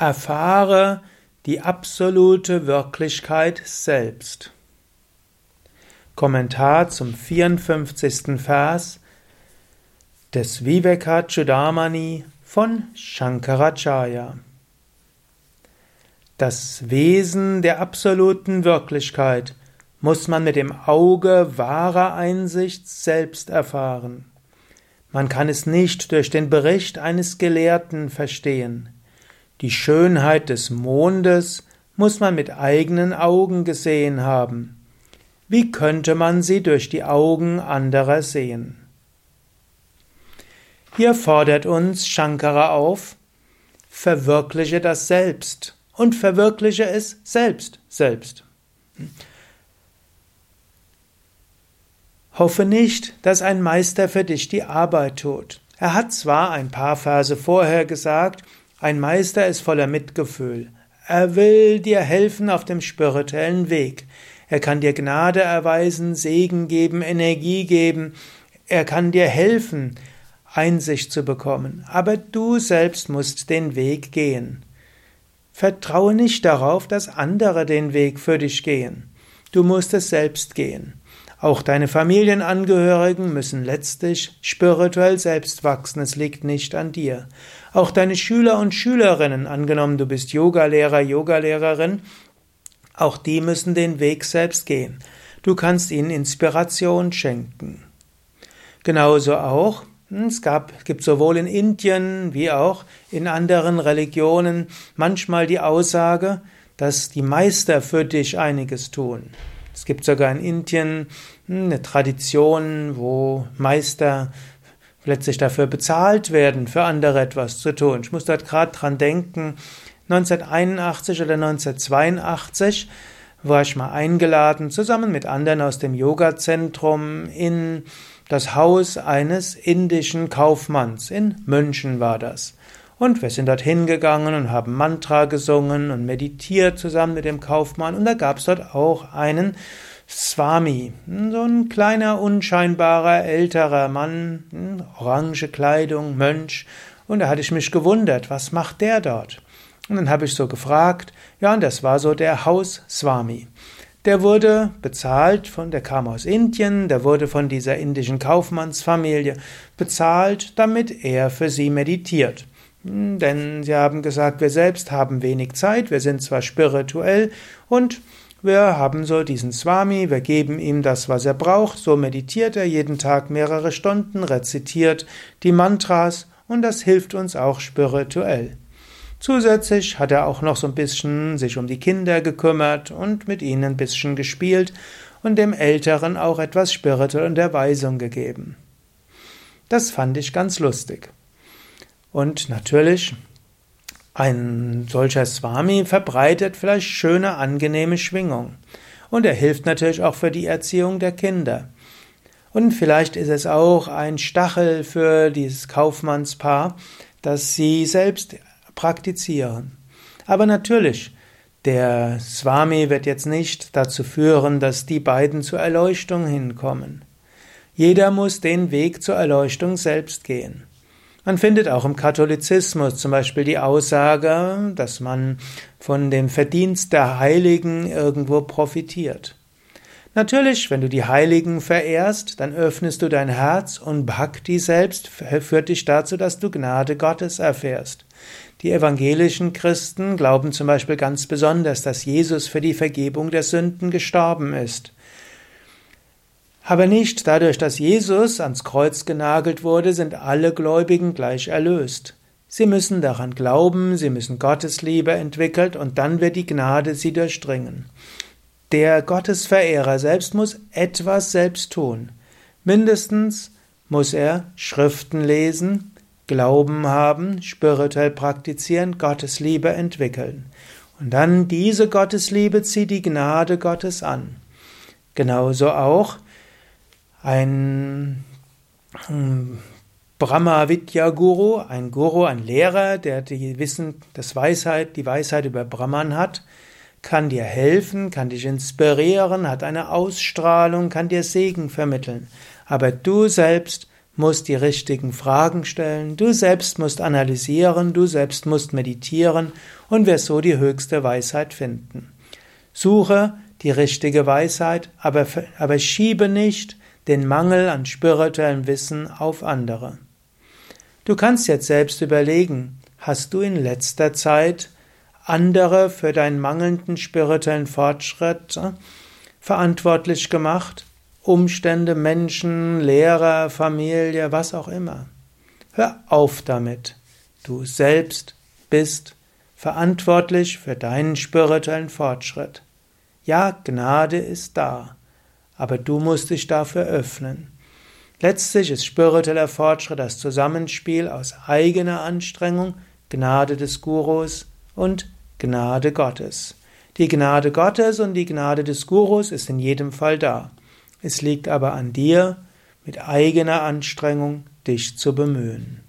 Erfahre die absolute Wirklichkeit selbst. Kommentar zum 54. Vers des Vivekachudamani von Shankaracharya. Das Wesen der absoluten Wirklichkeit muss man mit dem Auge wahrer Einsicht selbst erfahren. Man kann es nicht durch den Bericht eines Gelehrten verstehen. Die Schönheit des Mondes muss man mit eigenen Augen gesehen haben. Wie könnte man sie durch die Augen anderer sehen? Hier fordert uns Shankara auf, verwirkliche das Selbst und verwirkliche es selbst, selbst. Hoffe nicht, dass ein Meister für dich die Arbeit tut. Er hat zwar ein paar Verse vorher gesagt, ein Meister ist voller Mitgefühl. Er will dir helfen auf dem spirituellen Weg. Er kann dir Gnade erweisen, Segen geben, Energie geben. Er kann dir helfen, Einsicht zu bekommen. Aber du selbst musst den Weg gehen. Vertraue nicht darauf, dass andere den Weg für dich gehen. Du musst es selbst gehen. Auch deine Familienangehörigen müssen letztlich spirituell selbst wachsen, es liegt nicht an dir. Auch deine Schüler und Schülerinnen, angenommen du bist Yogalehrer, Yogalehrerin, auch die müssen den Weg selbst gehen. Du kannst ihnen Inspiration schenken. Genauso auch, hm, es gab, gibt sowohl in Indien wie auch in anderen Religionen manchmal die Aussage, dass die Meister für dich einiges tun. Es gibt sogar in Indien hm, eine Tradition, wo Meister letztlich dafür bezahlt werden, für andere etwas zu tun. Ich muss dort gerade dran denken, 1981 oder 1982 war ich mal eingeladen, zusammen mit anderen aus dem Yoga-Zentrum in das Haus eines indischen Kaufmanns. In München war das. Und wir sind dort hingegangen und haben Mantra gesungen und meditiert zusammen mit dem Kaufmann. Und da gab es dort auch einen Swami, so ein kleiner, unscheinbarer, älterer Mann, hm, orange Kleidung, Mönch. Und da hatte ich mich gewundert, was macht der dort? Und dann habe ich so gefragt, ja, und das war so der Haus Swami. Der wurde bezahlt von, der kam aus Indien, der wurde von dieser indischen Kaufmannsfamilie bezahlt, damit er für sie meditiert. Denn sie haben gesagt, wir selbst haben wenig Zeit, wir sind zwar spirituell und wir haben so diesen Swami, wir geben ihm das, was er braucht, so meditiert er jeden Tag mehrere Stunden, rezitiert die Mantras und das hilft uns auch spirituell. Zusätzlich hat er auch noch so ein bisschen sich um die Kinder gekümmert und mit ihnen ein bisschen gespielt und dem Älteren auch etwas spirituelle Unterweisung gegeben. Das fand ich ganz lustig. Und natürlich, ein solcher Swami verbreitet vielleicht schöne, angenehme Schwingung. Und er hilft natürlich auch für die Erziehung der Kinder. Und vielleicht ist es auch ein Stachel für dieses Kaufmannspaar, dass sie selbst praktizieren. Aber natürlich, der Swami wird jetzt nicht dazu führen, dass die beiden zur Erleuchtung hinkommen. Jeder muss den Weg zur Erleuchtung selbst gehen. Man findet auch im Katholizismus zum Beispiel die Aussage, dass man von dem Verdienst der Heiligen irgendwo profitiert. Natürlich, wenn du die Heiligen verehrst, dann öffnest du dein Herz und Bhakti selbst führt dich dazu, dass du Gnade Gottes erfährst. Die evangelischen Christen glauben zum Beispiel ganz besonders, dass Jesus für die Vergebung der Sünden gestorben ist. Aber nicht dadurch, dass Jesus ans Kreuz genagelt wurde, sind alle Gläubigen gleich erlöst. Sie müssen daran glauben, sie müssen Gottes Liebe entwickelt und dann wird die Gnade sie durchdringen. Der Gottesverehrer selbst muss etwas selbst tun. Mindestens muss er Schriften lesen, Glauben haben, spirituell praktizieren, Gottes Liebe entwickeln. Und dann diese Gottesliebe zieht die Gnade Gottes an. Genauso auch ein hm, Brahma Vidya Guru, ein Guru, ein Lehrer, der die Wissen, das Weisheit, die Weisheit über Brahman hat, kann dir helfen, kann dich inspirieren, hat eine Ausstrahlung, kann dir Segen vermitteln. Aber du selbst musst die richtigen Fragen stellen, du selbst musst analysieren, du selbst musst meditieren und wirst so die höchste Weisheit finden. Suche die richtige Weisheit, aber, aber schiebe nicht den Mangel an spirituellem Wissen auf andere. Du kannst jetzt selbst überlegen, hast du in letzter Zeit andere für deinen mangelnden spirituellen Fortschritt äh, verantwortlich gemacht? Umstände, Menschen, Lehrer, Familie, was auch immer. Hör auf damit. Du selbst bist verantwortlich für deinen spirituellen Fortschritt. Ja, Gnade ist da, aber du musst dich dafür öffnen. Letztlich ist spiritueller Fortschritt das Zusammenspiel aus eigener Anstrengung, Gnade des Gurus und Gnade Gottes. Die Gnade Gottes und die Gnade des Gurus ist in jedem Fall da. Es liegt aber an dir, mit eigener Anstrengung dich zu bemühen.